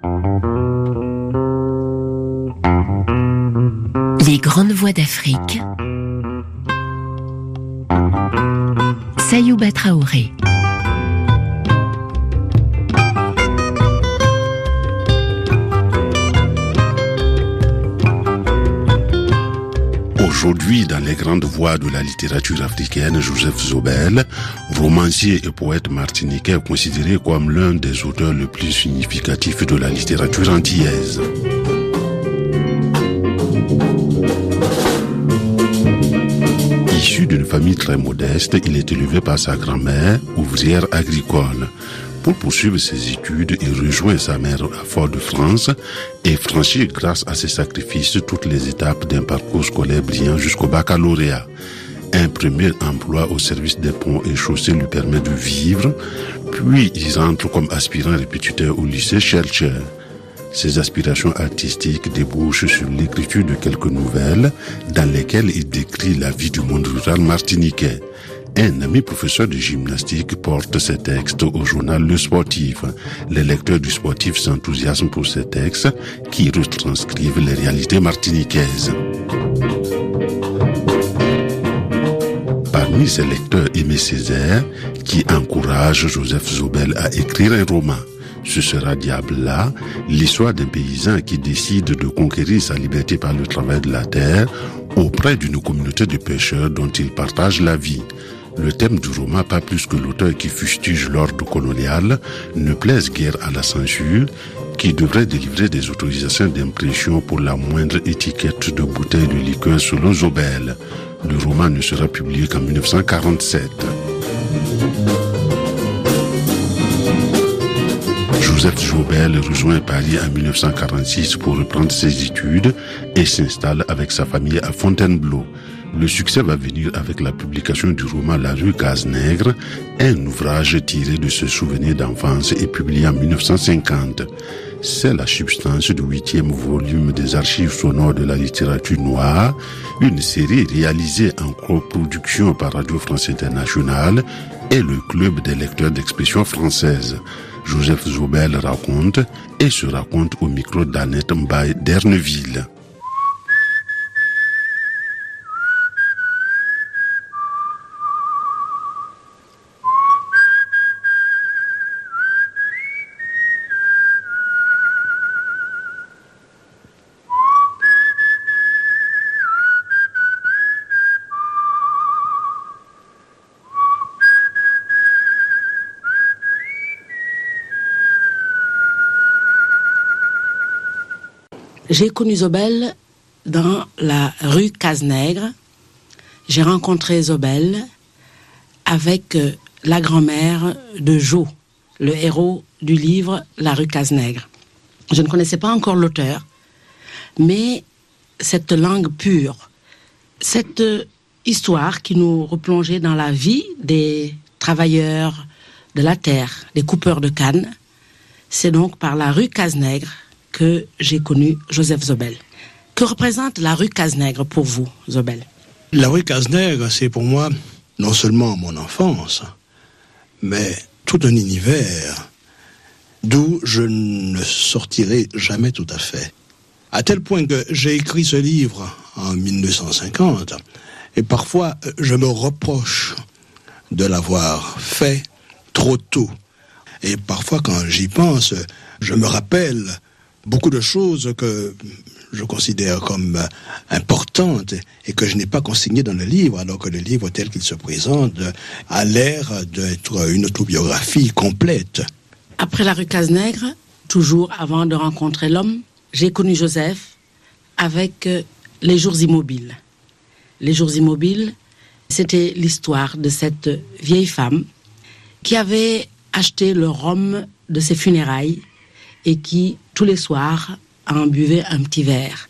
Les grandes voix d'Afrique. Sayouba Traoré. Aujourd'hui, dans les grandes voies de la littérature africaine, Joseph Zobel, romancier et poète martiniquais, considéré comme l'un des auteurs les plus significatifs de la littérature antillaise. Issu d'une famille très modeste, il est élevé par sa grand-mère, ouvrière agricole. Pour poursuivre ses études, il rejoint sa mère à Fort-de-France et franchit grâce à ses sacrifices toutes les étapes d'un parcours scolaire brillant jusqu'au baccalauréat. Un premier emploi au service des ponts et chaussées lui permet de vivre, puis il rentre comme aspirant répétiteur au lycée Chercher. Ses aspirations artistiques débouchent sur l'écriture de quelques nouvelles dans lesquelles il décrit la vie du monde rural martiniquais. Un ami professeur de gymnastique porte ses textes au journal Le Sportif. Les lecteurs du Sportif s'enthousiasment pour ces textes qui retranscrivent les réalités martiniquaises. Parmi ces lecteurs Aimé Césaire, qui encourage Joseph Zobel à écrire un roman. Ce sera Diable-là, l'histoire d'un paysan qui décide de conquérir sa liberté par le travail de la terre auprès d'une communauté de pêcheurs dont il partage la vie. Le thème du roman, pas plus que l'auteur qui fustige l'ordre colonial, ne plaise guère à la censure, qui devrait délivrer des autorisations d'impression pour la moindre étiquette de bouteille de liqueur selon Zobel. Le roman ne sera publié qu'en 1947. Joseph Joubel rejoint Paris en 1946 pour reprendre ses études et s'installe avec sa famille à Fontainebleau. Le succès va venir avec la publication du roman La rue Cazenègre, un ouvrage tiré de ses souvenirs d'enfance et publié en 1950. C'est la substance du huitième volume des archives sonores de la littérature noire, une série réalisée en coproduction par Radio France Internationale et le Club des lecteurs d'expression française. Joseph Zobel raconte et se raconte au micro d'Annette Mbaye d'Erneville. J'ai connu Zobel dans la rue Cazenègre. J'ai rencontré Zobel avec euh, la grand-mère de Jo, le héros du livre La rue Cazenègre. Je ne connaissais pas encore l'auteur, mais cette langue pure, cette euh, histoire qui nous replongeait dans la vie des travailleurs de la terre, des coupeurs de canne, c'est donc par la rue Cazenègre que j'ai connu Joseph Zobel. Que représente la rue Cazenègre pour vous, Zobel? La rue Cazenègre, c'est pour moi non seulement mon enfance, mais tout un univers d'où je ne sortirai jamais tout à fait. À tel point que j'ai écrit ce livre en 1950, et parfois je me reproche de l'avoir fait trop tôt. Et parfois quand j'y pense, je me rappelle beaucoup de choses que je considère comme importantes et que je n'ai pas consignées dans le livre, alors que le livre tel qu'il se présente a l'air d'être une autobiographie complète. Après la rue Cazenègre, toujours avant de rencontrer l'homme, j'ai connu Joseph avec euh, Les Jours Immobiles. Les Jours Immobiles, c'était l'histoire de cette vieille femme qui avait acheté le rhum de ses funérailles et qui, tous les soirs, en buvait un petit verre.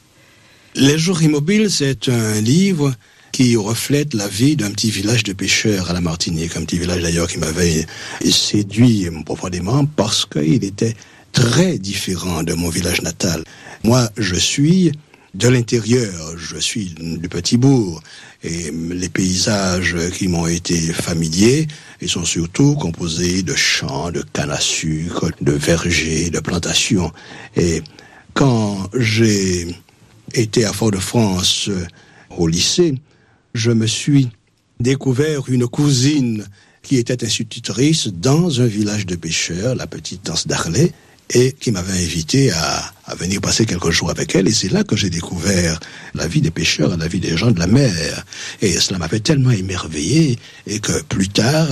Les Jours Immobiles, c'est un livre qui reflète la vie d'un petit village de pêcheurs à la Martinique, un petit village d'ailleurs qui m'avait séduit profondément parce qu'il était très différent de mon village natal. Moi, je suis de l'intérieur. Je suis du petit bourg et les paysages qui m'ont été familiers, ils sont surtout composés de champs, de cannes à sucre, de vergers, de plantations. Et quand j'ai été à Fort-de-France au lycée, je me suis découvert une cousine qui était institutrice dans un village de pêcheurs, la petite danse d'Arlay, et qui m'avait invité à, à, venir passer quelques jours avec elle. Et c'est là que j'ai découvert la vie des pêcheurs, la vie des gens de la mer. Et cela m'avait tellement émerveillé et que plus tard,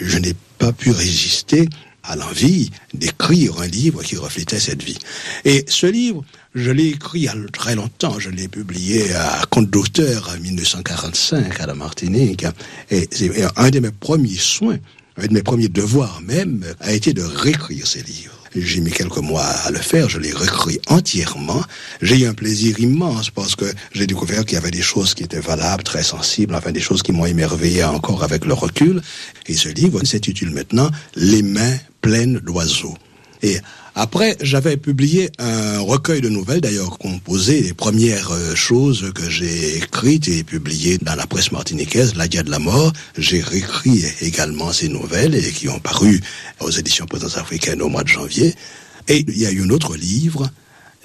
je n'ai pas pu résister à l'envie d'écrire un livre qui reflétait cette vie. Et ce livre, je l'ai écrit il très longtemps. Je l'ai publié à compte d'auteur en 1945 à la Martinique. Et un de mes premiers soins, un de mes premiers devoirs même, a été de réécrire ces livres. J'ai mis quelques mois à le faire, je l'ai réécrit entièrement. J'ai eu un plaisir immense parce que j'ai découvert qu'il y avait des choses qui étaient valables, très sensibles, enfin des choses qui m'ont émerveillé encore avec le recul. Et ce livre s'intitule maintenant Les mains pleines d'oiseaux. Et après, j'avais publié un recueil de nouvelles, d'ailleurs composé des premières choses que j'ai écrites et publiées dans la presse martiniquaise, La Dia de la Mort. J'ai réécrit également ces nouvelles et qui ont paru aux éditions Présence africaine au mois de janvier. Et il y a eu un autre livre,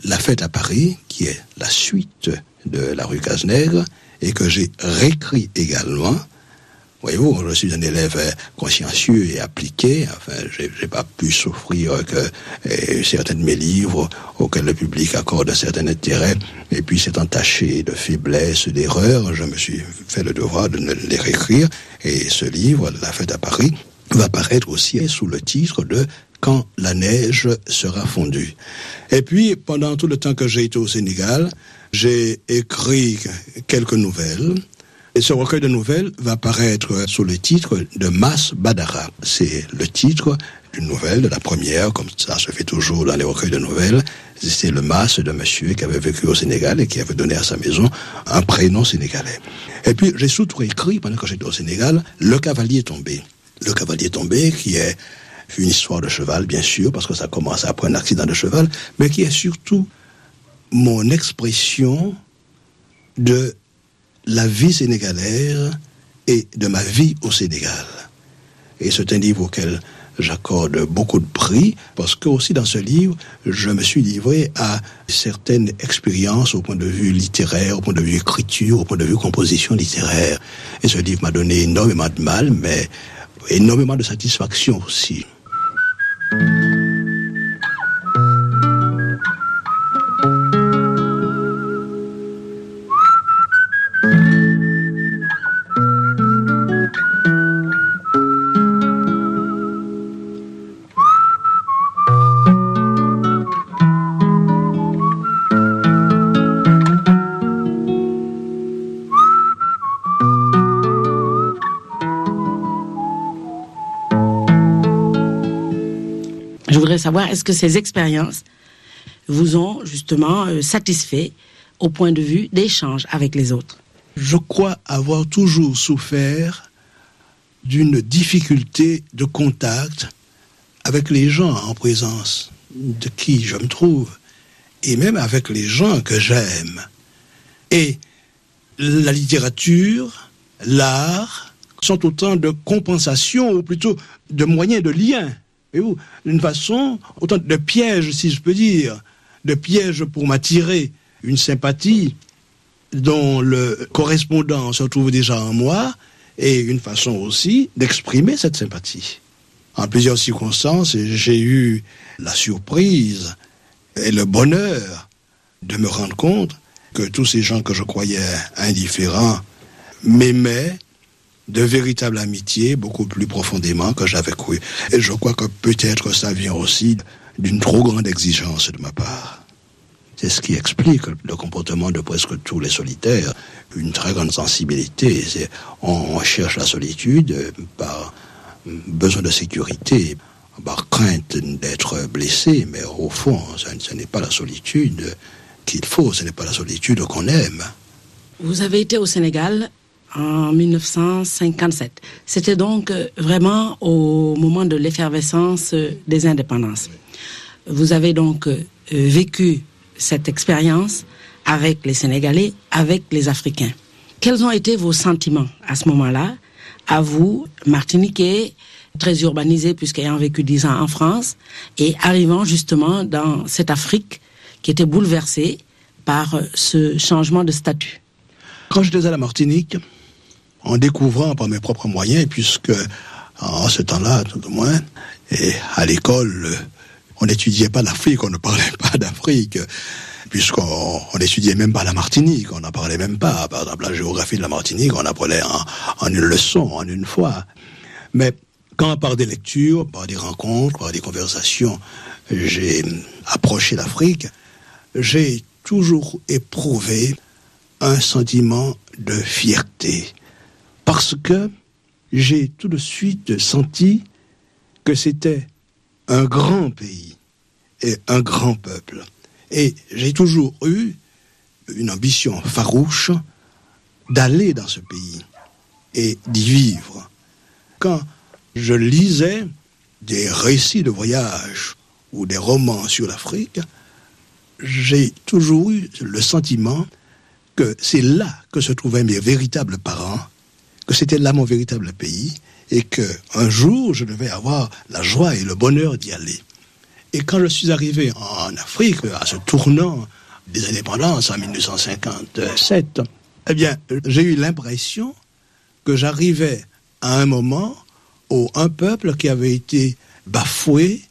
La Fête à Paris, qui est la suite de La rue Cazenègre et que j'ai réécrit également Voyez-vous, je suis un élève consciencieux et appliqué. Enfin, j'ai pas pu souffrir que et, certains de mes livres auxquels le public accorde un certain intérêt et puis s'est entaché de faiblesse, d'erreurs. Je me suis fait le devoir de les réécrire. Et ce livre, La fête à Paris, va paraître aussi sous le titre de Quand la neige sera fondue. Et puis, pendant tout le temps que j'ai été au Sénégal, j'ai écrit quelques nouvelles et ce recueil de nouvelles va paraître sous le titre de Mas Badara. C'est le titre d'une nouvelle, de la première, comme ça se fait toujours dans les recueils de nouvelles. C'est le Mas de monsieur qui avait vécu au Sénégal et qui avait donné à sa maison un prénom sénégalais. Et puis, j'ai surtout écrit, pendant que j'étais au Sénégal, Le Cavalier tombé. Le Cavalier tombé, qui est une histoire de cheval, bien sûr, parce que ça commence après un accident de cheval, mais qui est surtout mon expression de la vie sénégalaise et de ma vie au Sénégal. Et c'est un livre auquel j'accorde beaucoup de prix parce que aussi dans ce livre, je me suis livré à certaines expériences au point de vue littéraire, au point de vue écriture, au point de vue composition littéraire. Et ce livre m'a donné énormément de mal, mais énormément de satisfaction aussi. Savoir, est-ce que ces expériences vous ont justement euh, satisfait au point de vue d'échange avec les autres? Je crois avoir toujours souffert d'une difficulté de contact avec les gens en présence de qui je me trouve, et même avec les gens que j'aime. Et la littérature, l'art, sont autant de compensations, ou plutôt de moyens de lien d'une façon, autant de pièges, si je peux dire, de pièges pour m'attirer une sympathie dont le correspondant se trouve déjà en moi, et une façon aussi d'exprimer cette sympathie. En plusieurs circonstances, j'ai eu la surprise et le bonheur de me rendre compte que tous ces gens que je croyais indifférents m'aimaient de véritable amitié beaucoup plus profondément que j'avais cru. Et je crois que peut-être ça vient aussi d'une trop grande exigence de ma part. C'est ce qui explique le comportement de presque tous les solitaires. Une très grande sensibilité. On, cherche la solitude par besoin de sécurité, par crainte d'être blessé, mais au fond, ce n'est pas la solitude qu'il faut, ce n'est pas la solitude qu'on aime. Vous avez été au Sénégal en 1957. C'était donc vraiment au moment de l'effervescence des indépendances. Vous avez donc vécu cette expérience avec les Sénégalais, avec les Africains. Quels ont été vos sentiments à ce moment-là, à vous, Martiniquais, très urbanisé puisqu'ayant vécu dix ans en France, et arrivant justement dans cette Afrique qui était bouleversée par ce changement de statut Quand j'étais à la Martinique, en découvrant par mes propres moyens, puisque en ce temps-là, tout au moins, et à l'école, on n'étudiait pas l'Afrique, on ne parlait pas d'Afrique, puisqu'on on étudiait même pas la Martinique, on n'en parlait même pas. Par exemple, la géographie de la Martinique, on apprenait en, en une leçon, en une fois. Mais quand par des lectures, par des rencontres, par des conversations, j'ai approché l'Afrique, j'ai toujours éprouvé un sentiment de fierté. Parce que j'ai tout de suite senti que c'était un grand pays et un grand peuple. Et j'ai toujours eu une ambition farouche d'aller dans ce pays et d'y vivre. Quand je lisais des récits de voyage ou des romans sur l'Afrique, j'ai toujours eu le sentiment que c'est là que se trouvaient mes véritables parents, que c'était là mon véritable pays, et que un jour je devais avoir la joie et le bonheur d'y aller. Et quand je suis arrivé en Afrique, à ce tournant des indépendances en 1957, eh bien, j'ai eu l'impression que j'arrivais à un moment où un peuple qui avait été bafoué,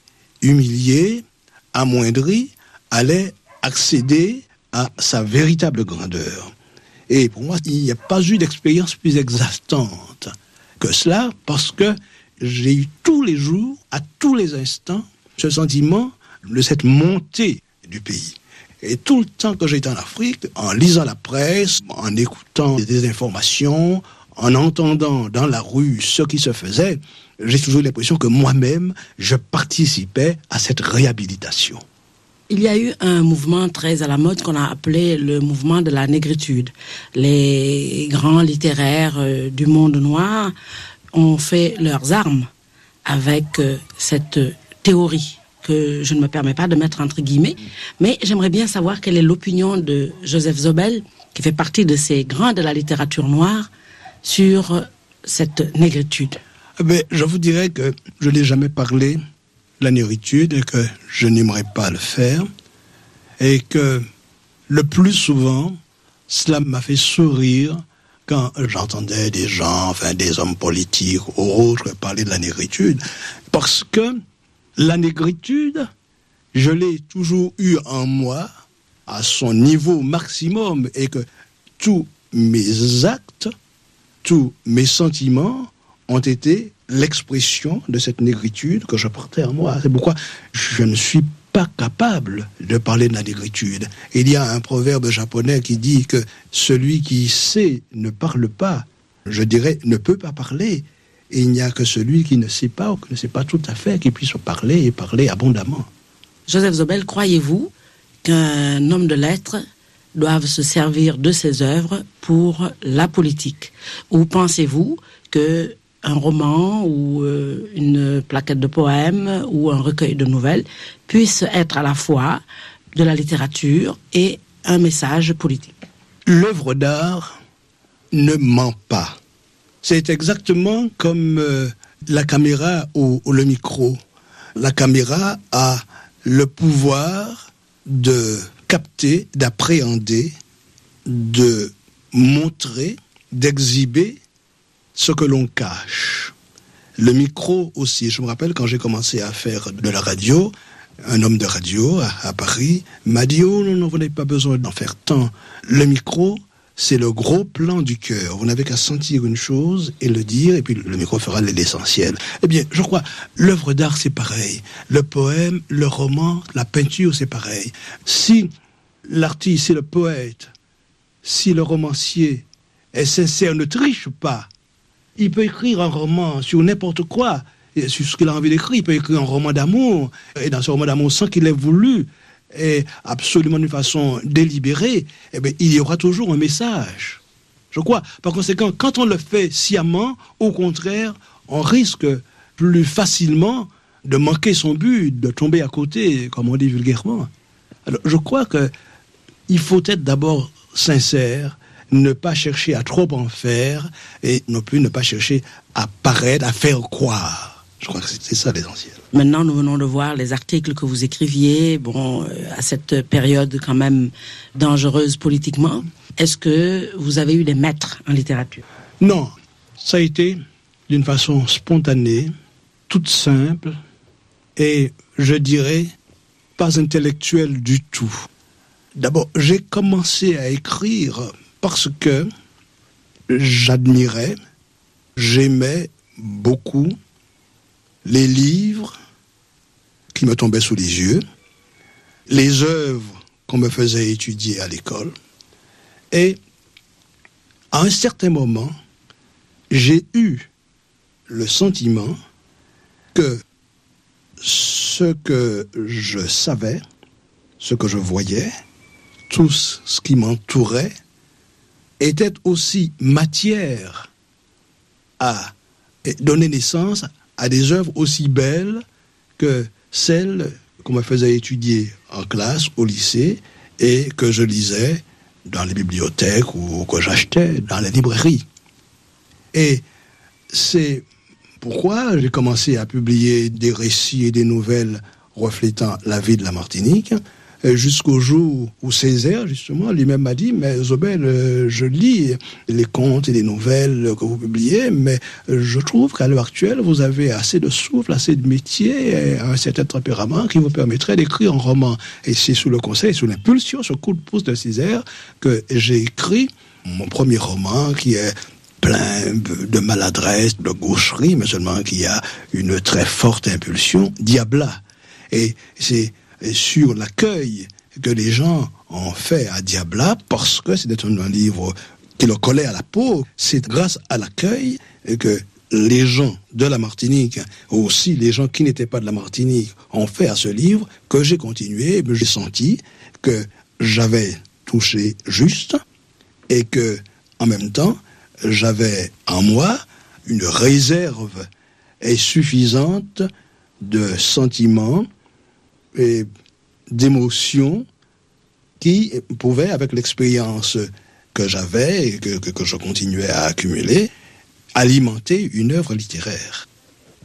humilié, amoindri, allait accéder à sa véritable grandeur. Et pour moi, il n'y a pas eu d'expérience plus exaltante que cela, parce que j'ai eu tous les jours, à tous les instants, ce sentiment de cette montée du pays. Et tout le temps que j'étais en Afrique, en lisant la presse, en écoutant des informations, en entendant dans la rue ce qui se faisait, j'ai toujours l'impression que moi-même, je participais à cette réhabilitation. Il y a eu un mouvement très à la mode qu'on a appelé le mouvement de la négritude. Les grands littéraires euh, du monde noir ont fait leurs armes avec euh, cette théorie que je ne me permets pas de mettre entre guillemets, mais j'aimerais bien savoir quelle est l'opinion de Joseph Zobel, qui fait partie de ces grands de la littérature noire, sur cette négritude. Mais eh je vous dirais que je n'ai jamais parlé la et que je n'aimerais pas le faire. Et que le plus souvent, cela m'a fait sourire quand j'entendais des gens, enfin des hommes politiques ou autres parler de la négritude, parce que la négritude, je l'ai toujours eu en moi à son niveau maximum et que tous mes actes, tous mes sentiments ont été l'expression de cette négritude que je portais en moi. C'est pourquoi je ne suis pas capable de parler de la négritude. Il y a un proverbe japonais qui dit que celui qui sait ne parle pas, je dirais ne peut pas parler. Il n'y a que celui qui ne sait pas ou qui ne sait pas tout à fait qui puisse parler et parler abondamment. Joseph Zobel, croyez-vous qu'un homme de lettres doive se servir de ses œuvres pour la politique? Ou pensez-vous que un roman ou euh, une plaquette de poèmes ou un recueil de nouvelles puisse être à la fois de la littérature et un message politique. L'œuvre d'art ne ment pas. C'est exactement comme euh, la caméra ou, ou le micro. La caméra a le pouvoir de capter, d'appréhender, de montrer, d'exhiber ce que l'on cache. Le micro aussi. Je me rappelle quand j'ai commencé à faire de la radio, un homme de radio à, Paris m'a dit Oh non, non, vous n'avez pas besoin d'en faire tant. Le micro, c'est le gros plan du cœur. Vous n'avez qu'à sentir une chose et le dire, et puis le micro fera l'essentiel. Eh bien, je crois, l'œuvre d'art, c'est pareil. Le poème, le roman, la peinture, c'est pareil. Si l'artiste, c'est le poète, si le romancier est sincère, ne triche pas, il peut écrire un roman sur n'importe quoi, sur ce qu'il a envie d'écrire. Il peut écrire un roman d'amour, et dans ce roman d'amour, sans qu'il ait voulu, et absolument d'une façon délibérée, eh bien, il y aura toujours un message. Je crois. Par conséquent, quand on le fait sciemment, au contraire, on risque plus facilement de manquer son but, de tomber à côté, comme on dit vulgairement. Alors, je crois que il faut être d'abord sincère, ne pas chercher à trop en faire et non plus ne pas chercher à paraître, à faire croire. Je crois que c'est ça l'essentiel. Maintenant, nous venons de voir les articles que vous écriviez, bon, euh, à cette période quand même dangereuse politiquement. Est-ce que vous avez eu des maîtres en littérature? Non, ça a été d'une façon spontanée, toute simple et, je dirais, pas intellectuelle du tout. D'abord, j'ai commencé à écrire parce que j'admirais, j'aimais beaucoup les livres qui me tombaient sous les yeux, les œuvres qu'on me faisait étudier à l'école. Et à un certain moment, j'ai eu le sentiment que ce que je savais, ce que je voyais, tout ce qui m'entourait, était aussi matière à donner naissance à des œuvres aussi belles que celles qu'on me faisait étudier en classe, au lycée, et que je lisais dans les bibliothèques ou que j'achetais dans les librairies. Et c'est pourquoi j'ai commencé à publier des récits et des nouvelles reflétant la vie de la Martinique, jusqu'au jour où Césaire, justement, lui-même m'a dit, mais Zobel, euh, je lis les contes et les nouvelles que vous publiez, mais je trouve qu'à l'heure actuelle, vous avez assez de souffle, assez de métier, un certain tempérament qui vous permettrait d'écrire un roman. Et c'est sous le conseil, sous l'impulsion, ce coup de pouce de Césaire, que j'ai écrit mon premier roman qui est plein de maladresse, de gaucherie, mais seulement qui a une très forte impulsion, Diabla. Et c'est sur l'accueil que les gens ont fait à Diabla parce que c'était un, livre qui le collait à la peau. C'est grâce à l'accueil que les gens de la Martinique, aussi les gens qui n'étaient pas de la Martinique, ont fait à ce livre que j'ai continué. J'ai senti que j'avais touché juste et que, en même temps, j'avais en moi une réserve suffisante de sentiments d'émotions qui pouvaient, avec l'expérience que j'avais et que, que, je continuais à accumuler, alimenter une œuvre littéraire.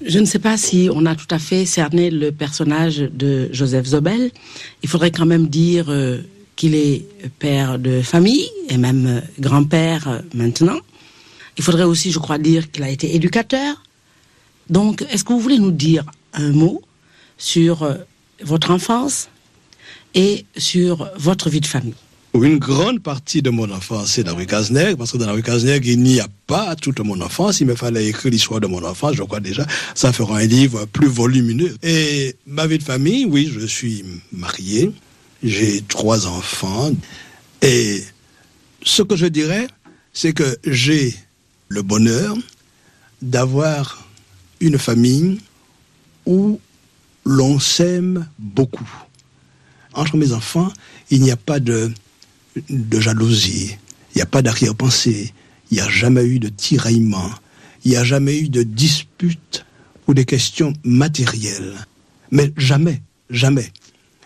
Je ne sais pas si on a tout à fait cerné le personnage de Joseph Zobel. Il faudrait quand même dire euh, qu'il est père de famille et même euh, grand-père euh, maintenant. Il faudrait aussi, je crois, dire qu'il a été éducateur. Donc, est-ce que vous voulez nous dire un mot sur votre enfance et sur votre vie de famille une grande partie de mon enfance, c'est dans rue Cazenègre, parce que dans rue Cazenègre, il n'y a pas toute mon enfance. Il me fallait écrire l'histoire de mon enfance, je crois déjà, ça fera un livre plus volumineux. Et ma vie de famille, oui, je suis marié, j'ai trois enfants, et ce que je dirais, c'est que j'ai le bonheur d'avoir une famille où l'on s'aime beaucoup entre mes enfants, il n'y a pas de, de jalousie, il n'y a pas d'arrière-pensée, il n'y a jamais eu de tiraillement, il n'y a jamais eu de dispute ou des questions matérielles. Mais jamais, jamais.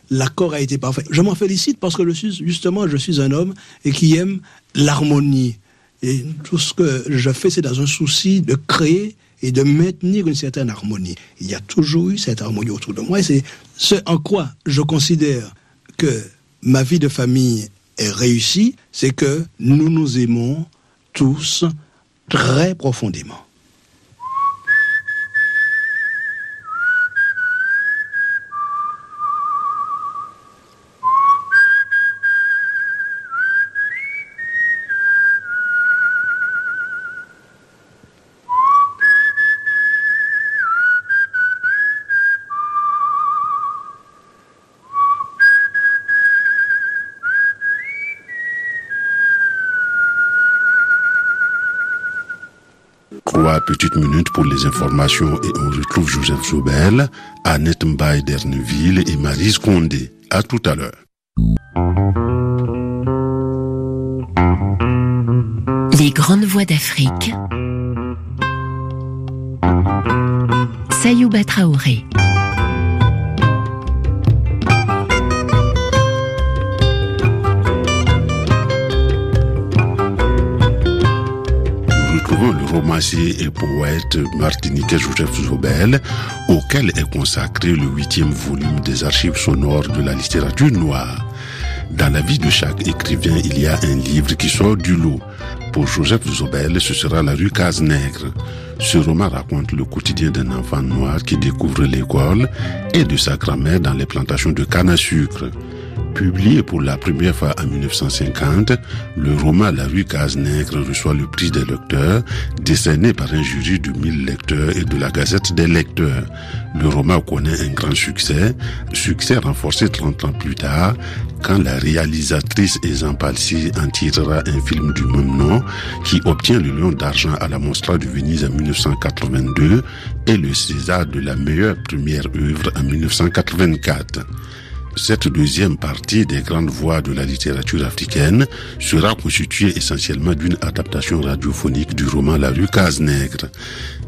L'accord a été parfait. Je m'en félicite parce que justement, je suis un homme et qui aime l'harmonie. Et tout ce que je fais, c'est dans un souci de créer et de maintenir une certaine harmonie. Il y a toujours eu cette harmonie autour de moi et c'est ce en quoi je considère que ma vie de famille est réussie, c'est que nous nous aimons tous très profondément. Petite minute pour les informations et on retrouve Joseph Zobel, Annette Mbaye d'Erneville et Marise Condé. À tout à l'heure. Les grandes voix d'Afrique. Sayouba Traoré. Romancier et poète martiniquais Joseph Zobel, auquel est consacré le huitième volume des archives sonores de la littérature noire. Dans la vie de chaque écrivain, il y a un livre qui sort du lot. Pour Joseph Zobel, ce sera La rue Casse-Nègre. Ce roman raconte le quotidien d'un enfant noir qui découvre l'école et de sa grand-mère dans les plantations de canne à sucre. Publié pour la première fois en 1950, le roman La rue Casse-Nègre reçoit le prix des lecteurs, décerné par un jury de 1000 lecteurs et de la Gazette des lecteurs. Le roman connaît un grand succès, succès renforcé 30 ans plus tard, quand la réalisatrice Ezan Palsi en tirera un film du même nom, qui obtient le Lion d'argent à la Mostra de Venise en 1982 et le César de la meilleure première œuvre en 1984. Cette deuxième partie des grandes voix de la littérature africaine sera constituée essentiellement d'une adaptation radiophonique du roman La rue Casse-Nègre,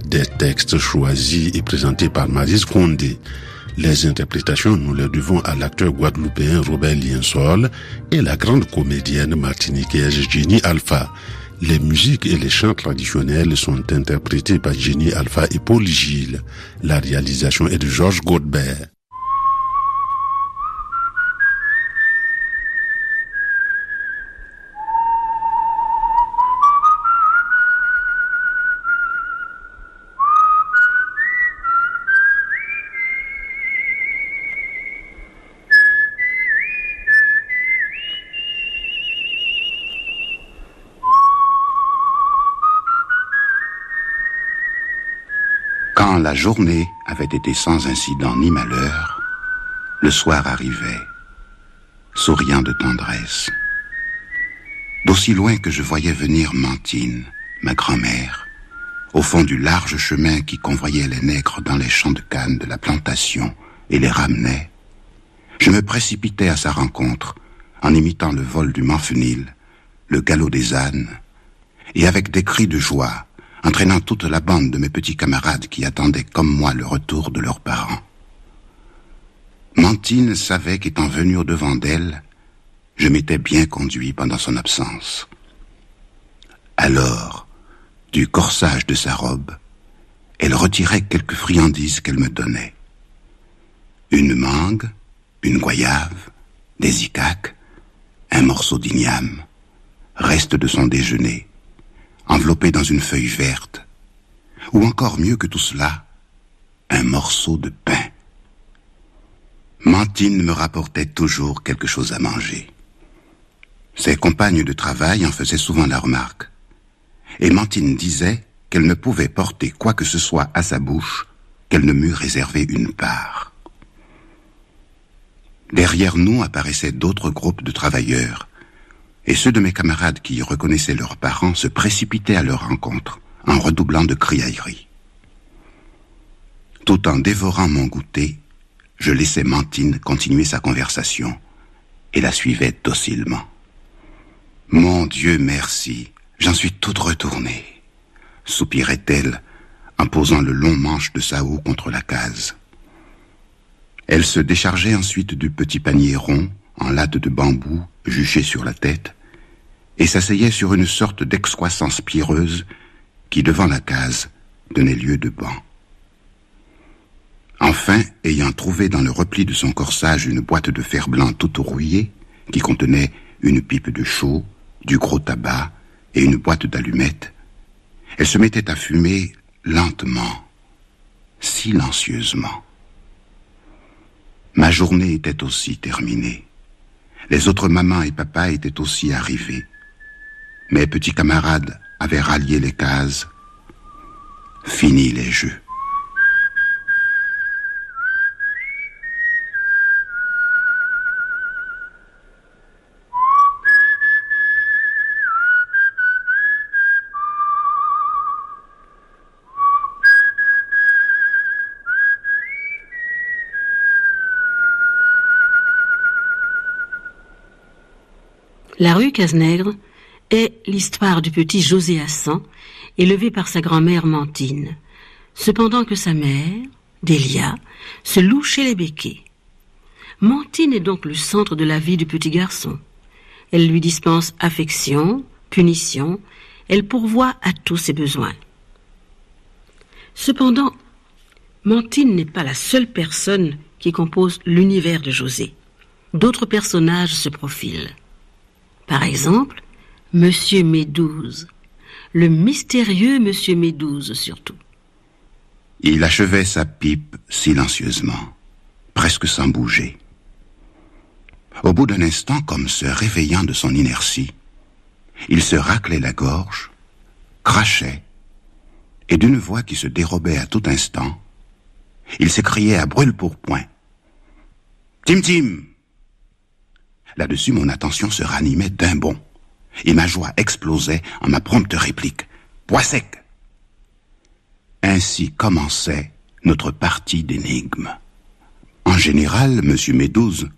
des textes choisis et présentés par Marise Condé. Les interprétations, nous les devons à l'acteur guadeloupéen Robert Liensol et la grande comédienne martiniquaise Jenny Alpha. Les musiques et les chants traditionnels sont interprétés par Jenny Alpha et Paul Gilles. La réalisation est de Georges Godbert. La journée avait été sans incident ni malheur, le soir arrivait, souriant de tendresse. D'aussi loin que je voyais venir Mantine, ma grand-mère, au fond du large chemin qui convoyait les nègres dans les champs de canne de la plantation et les ramenait, je me précipitais à sa rencontre en imitant le vol du manfenil, le galop des ânes, et avec des cris de joie, entraînant toute la bande de mes petits camarades qui attendaient comme moi le retour de leurs parents. Mantine savait qu'étant venu au-devant d'elle, je m'étais bien conduit pendant son absence. Alors, du corsage de sa robe, elle retirait quelques friandises qu'elle me donnait. Une mangue, une goyave, des icaques, un morceau d'igname, reste de son déjeuner, enveloppé dans une feuille verte, ou encore mieux que tout cela, un morceau de pain. Mantine me rapportait toujours quelque chose à manger. Ses compagnes de travail en faisaient souvent la remarque. Et Mantine disait qu'elle ne pouvait porter quoi que ce soit à sa bouche qu'elle ne m'eût réservé une part. Derrière nous apparaissaient d'autres groupes de travailleurs, et ceux de mes camarades qui reconnaissaient leurs parents se précipitaient à leur rencontre en redoublant de criailleries. Tout en dévorant mon goûter, je laissais Mantine continuer sa conversation et la suivais docilement. Mon Dieu merci, j'en suis toute retournée, soupirait-elle en posant le long manche de sa houe contre la case. Elle se déchargeait ensuite du petit panier rond en latte de bambou juché sur la tête et s'asseyait sur une sorte d'excroissance pierreuse qui, devant la case, donnait lieu de banc. Enfin, ayant trouvé dans le repli de son corsage une boîte de fer blanc toute rouillée, qui contenait une pipe de chaux, du gros tabac et une boîte d'allumettes, elle se mettait à fumer lentement, silencieusement. Ma journée était aussi terminée. Les autres mamans et papas étaient aussi arrivés. Mes petits camarades avaient rallié les cases. Fini les jeux. La rue Cazenègre est l'histoire du petit José Hassan, élevé par sa grand-mère Mantine, cependant que sa mère, Delia, se loue chez les béquets. Mantine est donc le centre de la vie du petit garçon. Elle lui dispense affection, punition, elle pourvoit à tous ses besoins. Cependant, Mantine n'est pas la seule personne qui compose l'univers de José. D'autres personnages se profilent. Par exemple, Monsieur Médouze, le mystérieux Monsieur Médouze surtout. Il achevait sa pipe silencieusement, presque sans bouger. Au bout d'un instant, comme se réveillant de son inertie, il se raclait la gorge, crachait, et d'une voix qui se dérobait à tout instant, il s'écriait à brûle-pourpoint. Tim Tim! Là-dessus, mon attention se ranimait d'un bond, et ma joie explosait en ma prompte réplique. Bois sec! Ainsi commençait notre partie d'énigmes. En général, M. Médouze,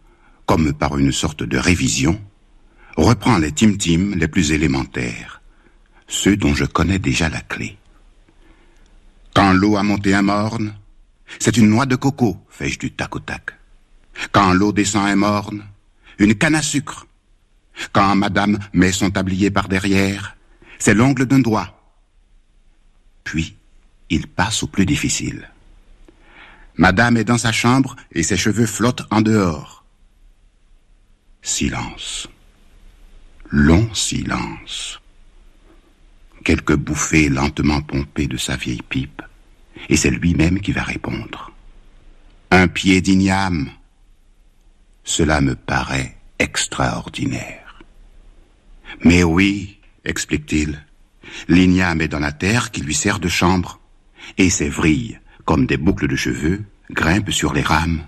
comme par une sorte de révision, reprend les tim-tim les plus élémentaires, ceux dont je connais déjà la clé. Quand l'eau a monté un morne, c'est une noix de coco, fais-je du tac au tac. Quand l'eau descend un morne, une canne à sucre. Quand madame met son tablier par derrière, c'est l'ongle d'un doigt. Puis, il passe au plus difficile. Madame est dans sa chambre et ses cheveux flottent en dehors. Silence. Long silence. Quelques bouffées lentement pompées de sa vieille pipe, et c'est lui-même qui va répondre. Un pied d'igname. Cela me paraît extraordinaire. Mais oui, explique-t-il, l'igname est dans la terre qui lui sert de chambre et ses vrilles, comme des boucles de cheveux, grimpent sur les rames.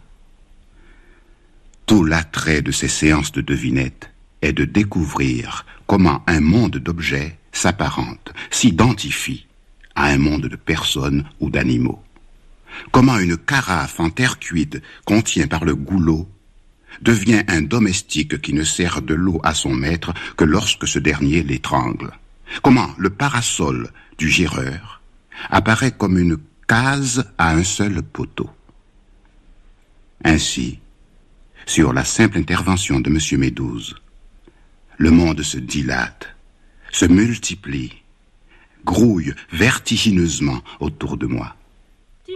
Tout l'attrait de ces séances de devinette est de découvrir comment un monde d'objets s'apparente, s'identifie à un monde de personnes ou d'animaux. Comment une carafe en terre cuite contient par le goulot devient un domestique qui ne sert de l'eau à son maître que lorsque ce dernier l'étrangle. Comment le parasol du géreur apparaît comme une case à un seul poteau. Ainsi, sur la simple intervention de M. Médouze, le monde se dilate, se multiplie, grouille vertigineusement autour de moi.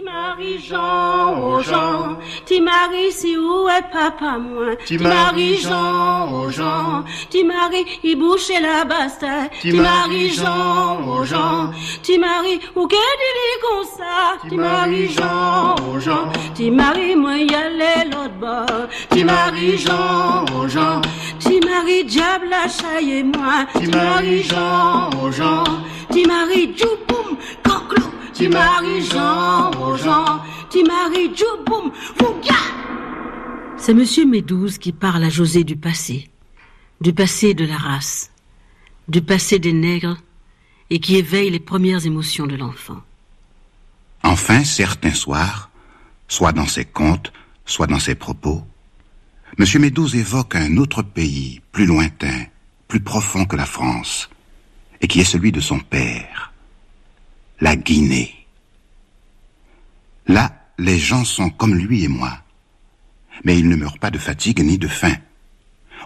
Marie Jean, oh Jean, ti Marie si où est papa moi. Ti Marie Jean, oh Jean, ti Marie il bouche la bastille. Ti Marie Jean, oh Jean, ti Marie où qu'est dit comme ça. Ti Marie Jean, oh Jean, ti Marie moi y aller l'autre bord. Ti Marie Jean, oh Jean, ti Marie diable la chaille moi. Ti Marie Jean, oh Jean, ti Marie C'est Monsieur Médouze qui parle à José du passé, du passé de la race, du passé des nègres, et qui éveille les premières émotions de l'enfant. Enfin, certains soirs, soit dans ses contes, soit dans ses propos, M. Médouze évoque un autre pays, plus lointain, plus profond que la France, et qui est celui de son père, la Guinée. Là, les gens sont comme lui et moi. Mais ils ne meurent pas de fatigue ni de faim.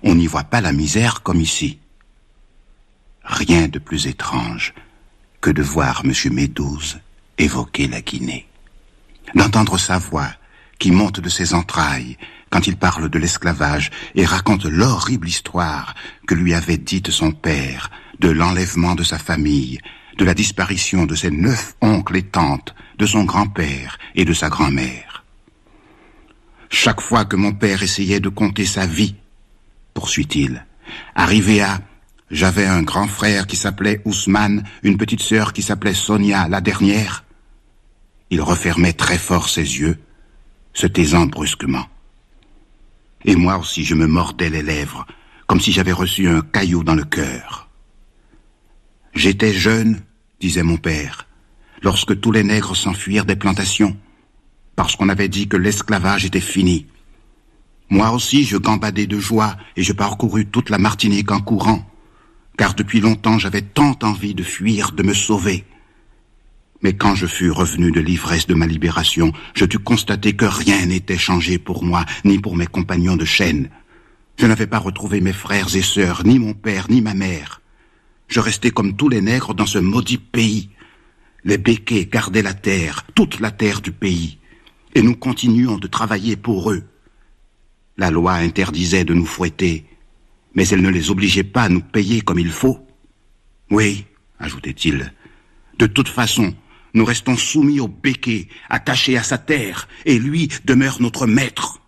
On n'y voit pas la misère comme ici. Rien de plus étrange que de voir M. Médouze évoquer la Guinée. D'entendre sa voix qui monte de ses entrailles quand il parle de l'esclavage et raconte l'horrible histoire que lui avait dite son père de l'enlèvement de sa famille de la disparition de ses neuf oncles et tantes, de son grand-père et de sa grand-mère. Chaque fois que mon père essayait de compter sa vie, poursuit-il, arrivé à j'avais un grand frère qui s'appelait Ousmane, une petite sœur qui s'appelait Sonia, la dernière. Il refermait très fort ses yeux, se taisant brusquement. Et moi aussi je me mordais les lèvres, comme si j'avais reçu un caillou dans le cœur. J'étais jeune disait mon père, lorsque tous les nègres s'enfuirent des plantations, parce qu'on avait dit que l'esclavage était fini. Moi aussi je gambadais de joie et je parcourus toute la Martinique en courant, car depuis longtemps j'avais tant envie de fuir, de me sauver. Mais quand je fus revenu de l'ivresse de ma libération, je dus constater que rien n'était changé pour moi, ni pour mes compagnons de chaîne. Je n'avais pas retrouvé mes frères et sœurs, ni mon père, ni ma mère. Je restais comme tous les nègres dans ce maudit pays. Les béquets gardaient la terre, toute la terre du pays, et nous continuons de travailler pour eux. La loi interdisait de nous fouetter, mais elle ne les obligeait pas à nous payer comme il faut. Oui, ajoutait-il, de toute façon, nous restons soumis au béquet, attachés à sa terre, et lui demeure notre maître.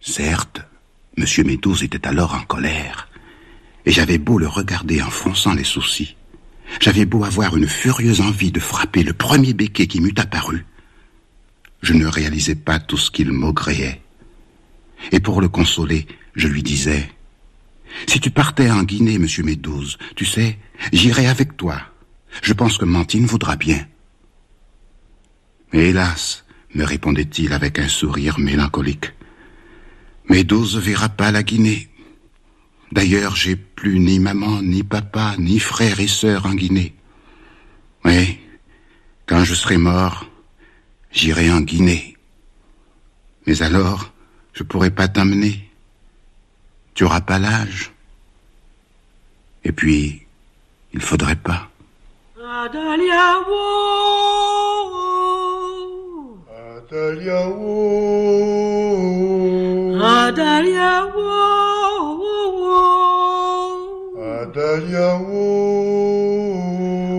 Certes, M. Médouze était alors en colère, et j'avais beau le regarder en fronçant les sourcils, j'avais beau avoir une furieuse envie de frapper le premier béquet qui m'eût apparu, je ne réalisais pas tout ce qu'il maugréait. Et pour le consoler, je lui disais, si tu partais en Guinée, monsieur Médouze, tu sais, j'irai avec toi. Je pense que Mantine voudra bien. Mais hélas, me répondait-il avec un sourire mélancolique, Médouze verra pas la Guinée. D'ailleurs, j'ai plus ni maman, ni papa, ni frère et sœur en Guinée. Oui, quand je serai mort, j'irai en Guinée. Mais alors, je pourrai pas t'emmener. Tu auras pas l'âge. Et puis, il faudrait pas.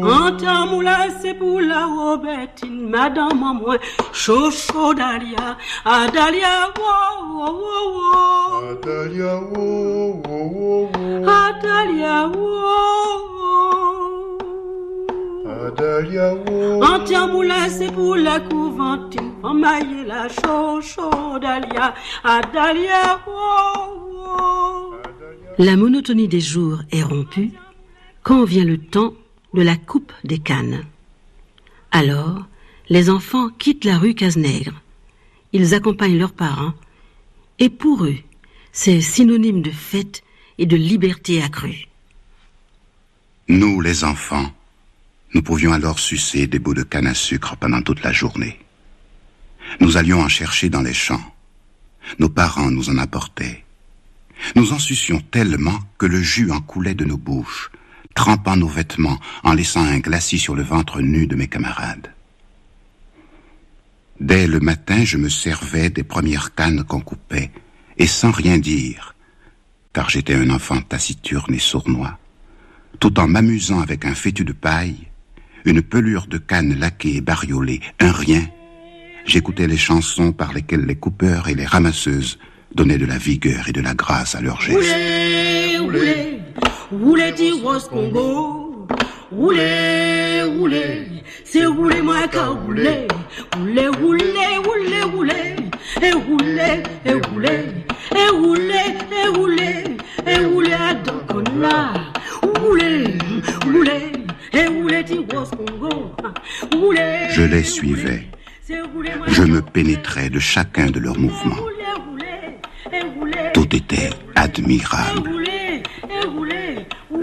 Antamula sepula obetin madame moi. Chocho dalia adalia wo wo wo wo Adalia wo wo wo wo adalia wo Adalia wo Antamula sepula couvantine Famaille la chocho dalia adalia wo wo La monotonie des jours est rompue quand vient le temps de la coupe des cannes. Alors, les enfants quittent la rue Cazenègre. Ils accompagnent leurs parents et pour eux, c'est synonyme de fête et de liberté accrue. Nous, les enfants, nous pouvions alors sucer des bouts de canne à sucre pendant toute la journée. Nous allions en chercher dans les champs. Nos parents nous en apportaient. Nous en sucions tellement que le jus en coulait de nos bouches, trempant nos vêtements en laissant un glacis sur le ventre nu de mes camarades. Dès le matin, je me servais des premières cannes qu'on coupait, et sans rien dire, car j'étais un enfant taciturne et sournois, tout en m'amusant avec un fétu de paille, une pelure de canne laquée et bariolée, un rien, j'écoutais les chansons par lesquelles les coupeurs et les ramasseuses donnaient de la vigueur et de la grâce à leurs gestes. Congo. C'est moi et et et et et à et Congo. Je les suivais. Je me pénétrais de chacun de leurs mouvements. Tout était admirable.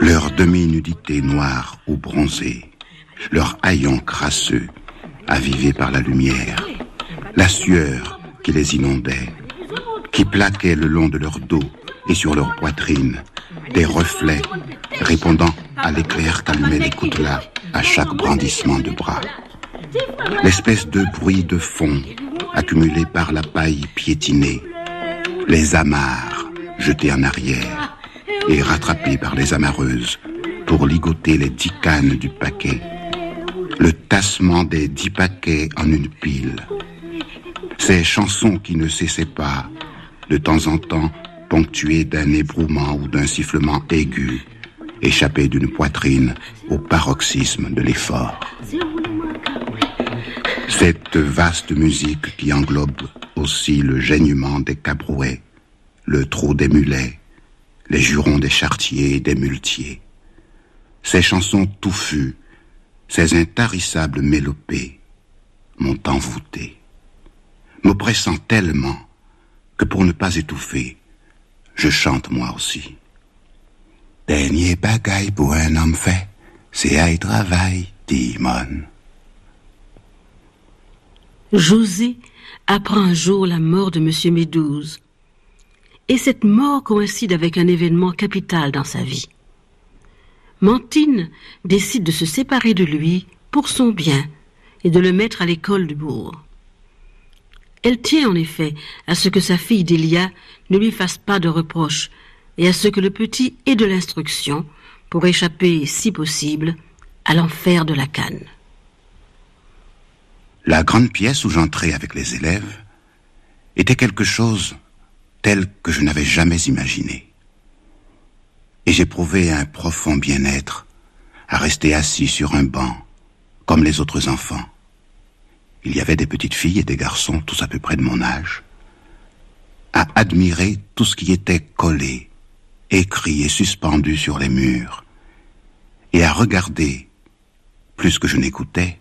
Leur demi-nudité noire ou bronzée, leur haillons crasseux, avivés par la lumière, la sueur qui les inondait, qui plaquait le long de leur dos et sur leur poitrine, des reflets répondant à l'éclair qu'allumaient les coutelas à chaque brandissement de bras. L'espèce de bruit de fond accumulé par la paille piétinée, les amarres jetés en arrière et rattrapés par les amarreuses pour ligoter les dix cannes du paquet, le tassement des dix paquets en une pile, ces chansons qui ne cessaient pas, de temps en temps ponctuées d'un ébrouement ou d'un sifflement aigu, échappé d'une poitrine au paroxysme de l'effort. Cette vaste musique qui englobe aussi le gênement des cabrouets, le trot des mulets, les jurons des chartiers et des muletiers. Ces chansons touffues, ces intarissables mélopées m'ont envoûté, m'oppressant tellement que pour ne pas étouffer, je chante moi aussi. Dernier bagaille pour un homme fait, c'est à y travail, Timon. José apprend un jour la mort de M. Médouze. Et cette mort coïncide avec un événement capital dans sa vie. Mantine décide de se séparer de lui pour son bien et de le mettre à l'école du bourg. Elle tient en effet à ce que sa fille Délia ne lui fasse pas de reproches et à ce que le petit ait de l'instruction pour échapper, si possible, à l'enfer de la canne. La grande pièce où j'entrais avec les élèves était quelque chose tel que je n'avais jamais imaginé. Et j'éprouvais un profond bien-être à rester assis sur un banc, comme les autres enfants. Il y avait des petites filles et des garçons, tous à peu près de mon âge, à admirer tout ce qui était collé, écrit et suspendu sur les murs, et à regarder, plus que je n'écoutais,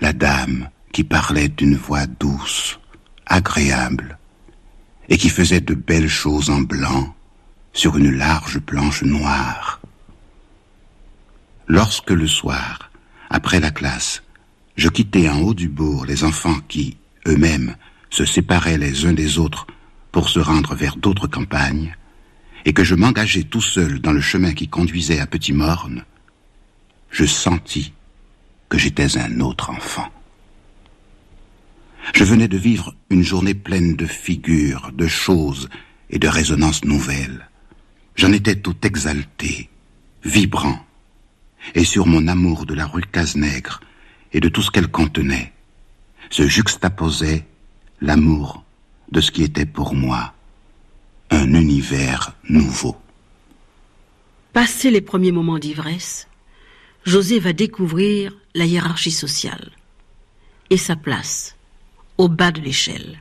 la dame qui parlait d'une voix douce, agréable, et qui faisait de belles choses en blanc sur une large planche noire. Lorsque le soir, après la classe, je quittais en haut du bourg les enfants qui, eux-mêmes, se séparaient les uns des autres pour se rendre vers d'autres campagnes, et que je m'engageais tout seul dans le chemin qui conduisait à Petit Morne, je sentis que j'étais un autre enfant. Je venais de vivre une journée pleine de figures, de choses et de résonances nouvelles. J'en étais tout exalté, vibrant, et sur mon amour de la rue Cazenègre et de tout ce qu'elle contenait, se juxtaposait l'amour de ce qui était pour moi un univers nouveau. Passé les premiers moments d'ivresse, José va découvrir la hiérarchie sociale et sa place au bas de l'échelle.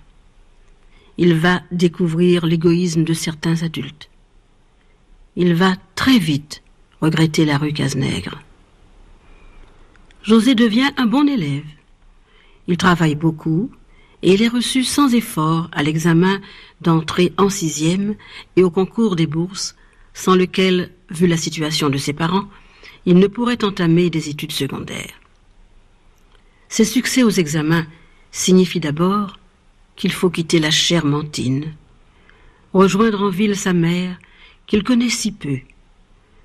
Il va découvrir l'égoïsme de certains adultes. Il va très vite regretter la rue Cazenègre. José devient un bon élève. Il travaille beaucoup et il est reçu sans effort à l'examen d'entrée en sixième et au concours des bourses, sans lequel, vu la situation de ses parents, il ne pourrait entamer des études secondaires. Ses succès aux examens signifient d'abord qu'il faut quitter la chère Mantine, rejoindre en ville sa mère qu'il connaît si peu,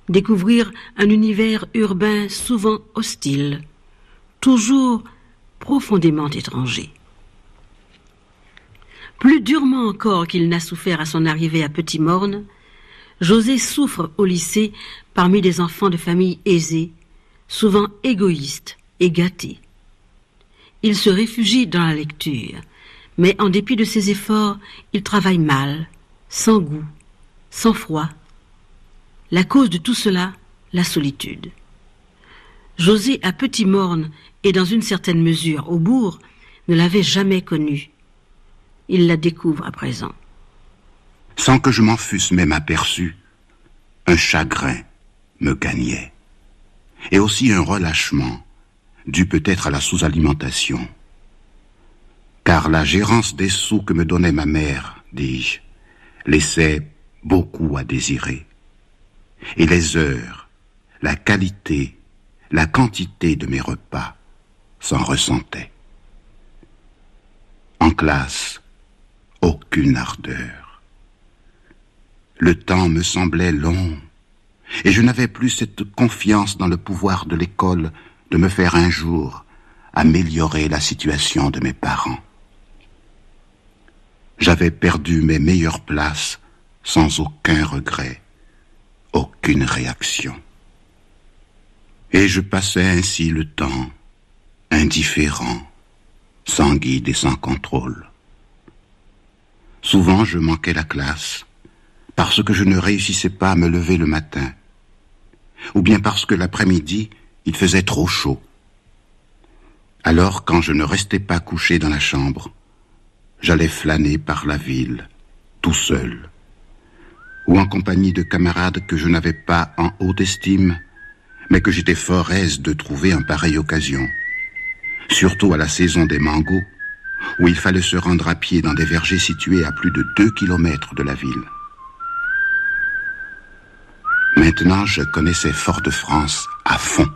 découvrir un univers urbain souvent hostile, toujours profondément étranger. Plus durement encore qu'il n'a souffert à son arrivée à Petit Morne, José souffre au lycée parmi des enfants de familles aisées, souvent égoïstes et gâtés. Il se réfugie dans la lecture, mais en dépit de ses efforts, il travaille mal, sans goût, sans froid. La cause de tout cela, la solitude. José à Petit Morne et dans une certaine mesure au bourg ne l'avait jamais connue. Il la découvre à présent. Sans que je m'en fusse même aperçu, un chagrin me gagnait, et aussi un relâchement, dû peut-être à la sous-alimentation. Car la gérance des sous que me donnait ma mère, dis-je, laissait beaucoup à désirer. Et les heures, la qualité, la quantité de mes repas s'en ressentaient. En classe, aucune ardeur. Le temps me semblait long, et je n'avais plus cette confiance dans le pouvoir de l'école de me faire un jour améliorer la situation de mes parents. J'avais perdu mes meilleures places sans aucun regret, aucune réaction. Et je passais ainsi le temps, indifférent, sans guide et sans contrôle. Souvent je manquais la classe, parce que je ne réussissais pas à me lever le matin, ou bien parce que l'après-midi, il faisait trop chaud. Alors, quand je ne restais pas couché dans la chambre, j'allais flâner par la ville, tout seul, ou en compagnie de camarades que je n'avais pas en haute estime, mais que j'étais fort aise de trouver en pareille occasion, surtout à la saison des mangos, où il fallait se rendre à pied dans des vergers situés à plus de deux kilomètres de la ville. Maintenant, je connaissais Fort-de-France à fond.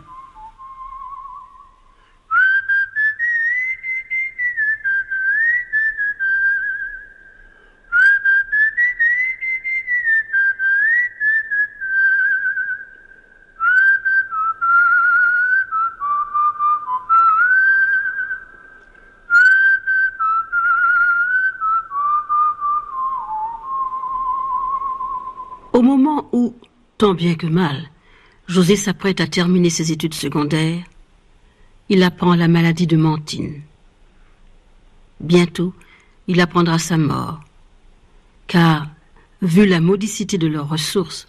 Au moment où, tant bien que mal, José s'apprête à terminer ses études secondaires, il apprend la maladie de Mantine. Bientôt, il apprendra sa mort, car, vu la modicité de leurs ressources,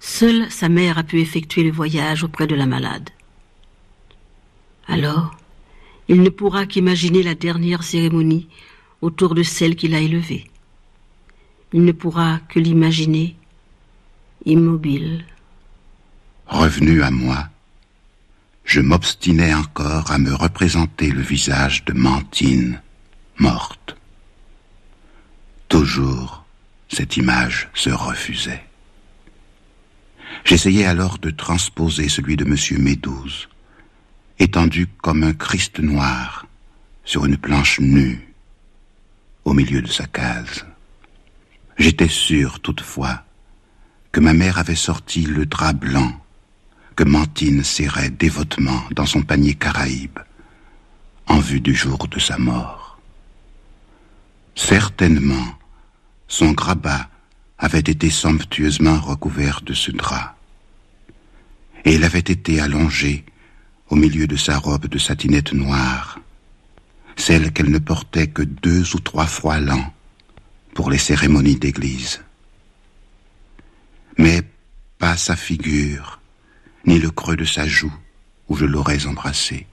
seule sa mère a pu effectuer le voyage auprès de la malade. Alors, il ne pourra qu'imaginer la dernière cérémonie autour de celle qu'il a élevée. Il ne pourra que l'imaginer immobile. Revenu à moi, je m'obstinais encore à me représenter le visage de Mantine, morte. Toujours, cette image se refusait. J'essayais alors de transposer celui de M. Médouze, étendu comme un Christ noir sur une planche nue au milieu de sa case. J'étais sûr toutefois que ma mère avait sorti le drap blanc que Mantine serrait dévotement dans son panier caraïbe en vue du jour de sa mort. Certainement, son grabat avait été somptueusement recouvert de ce drap, et il avait été allongé au milieu de sa robe de satinette noire, celle qu'elle ne portait que deux ou trois fois l'an pour les cérémonies d'église. Mais pas sa figure, ni le creux de sa joue où je l'aurais embrassé.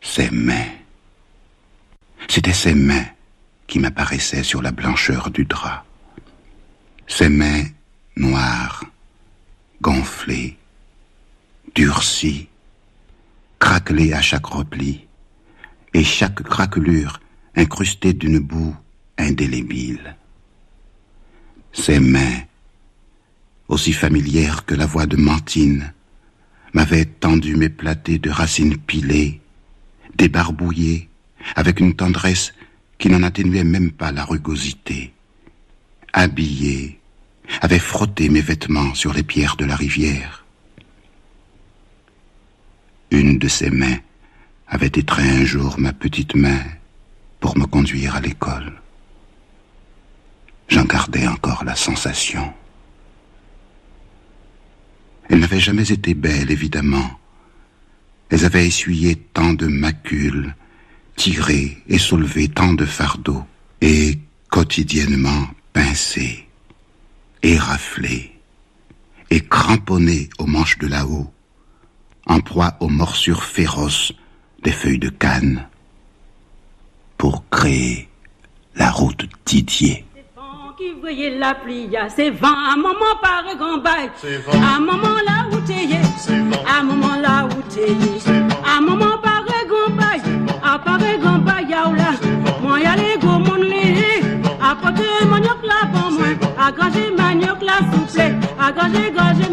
Ses mains. C'étaient ses mains qui m'apparaissaient sur la blancheur du drap. Ses mains noires, gonflées, durcies, craquelées à chaque repli, et chaque craquelure incrustée d'une boue indélébile. Ses mains aussi familière que la voix de Mantine, m'avait tendu mes platées de racines pilées, débarbouillées, avec une tendresse qui n'en atténuait même pas la rugosité. Habillée, avait frotté mes vêtements sur les pierres de la rivière. Une de ses mains avait étreint un jour ma petite main pour me conduire à l'école. J'en gardais encore la sensation. Elles n'avaient jamais été belles, évidemment. Elles avaient essuyé tant de macules, tiré et soulevé tant de fardeaux, et quotidiennement pincé, éraflé, et cramponné aux manches de là-haut, en proie aux morsures féroces des feuilles de canne, pour créer la route Didier qui voyait la pluie, c'est vent, à un moment par grand bail, à un moment là où t'es, à un moment là où t'es, à un moment par grand bail, à par grand bail, y'a là, moi y'a les go mon lé, à côté manioc là bon moi, à granger manioc là soufflé, à granger granger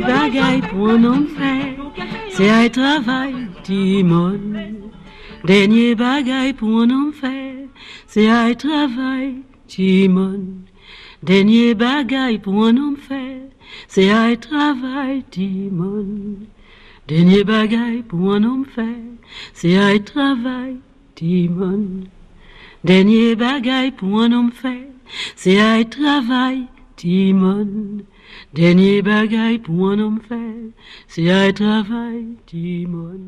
platine. Dernier bagaille pour homme fait, c'est un travail, Timon. Dernier bagaille pour homme fait, c'est un travail, Timon. Dernier bagaille pour homme fait, c'est un travail, Timon. Dernier bagaille pour homme fait, c'est un travail, Timon. Dernier bagaille pour homme fait, c'est un travail, Timon. Dernier bagaille pour un homme fait, c'est un travail, Timon.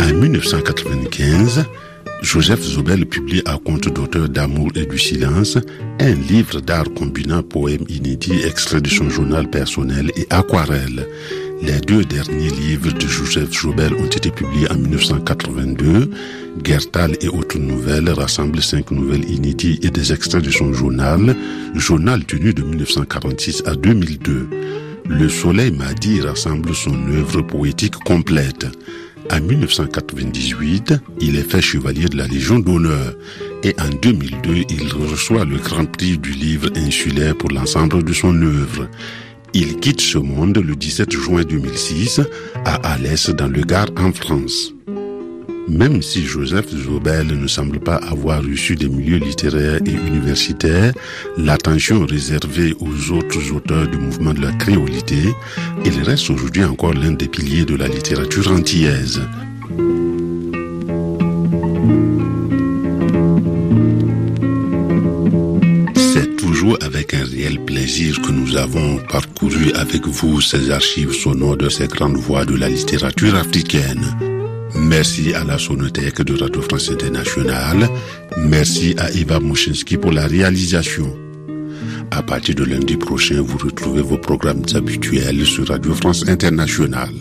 En 1995, Joseph Zobel publie à compte d'auteur d'amour et du silence un livre d'art combinant poèmes inédits, extraits de son journal personnel et aquarelles. Les deux derniers livres de Joseph Zobel ont été publiés en 1982. Gertal et autres nouvelles rassemblent cinq nouvelles inédites et des extraits de son journal, journal tenu de 1946 à 2002. Le Soleil m'a dit rassemble son œuvre poétique complète. En 1998, il est fait chevalier de la Légion d'honneur et en 2002, il reçoit le Grand Prix du livre insulaire pour l'ensemble de son œuvre. Il quitte ce monde le 17 juin 2006 à Alès dans le Gard en France. Même si Joseph Zobel ne semble pas avoir reçu des milieux littéraires et universitaires l'attention réservée aux autres auteurs du mouvement de la créolité, il reste aujourd'hui encore l'un des piliers de la littérature antillaise. Avec un réel plaisir que nous avons parcouru avec vous ces archives sonores de ces grandes voix de la littérature africaine. Merci à la Sonothèque de Radio France Internationale. Merci à Eva Mouchinski pour la réalisation. À partir de lundi prochain, vous retrouvez vos programmes habituels sur Radio France Internationale.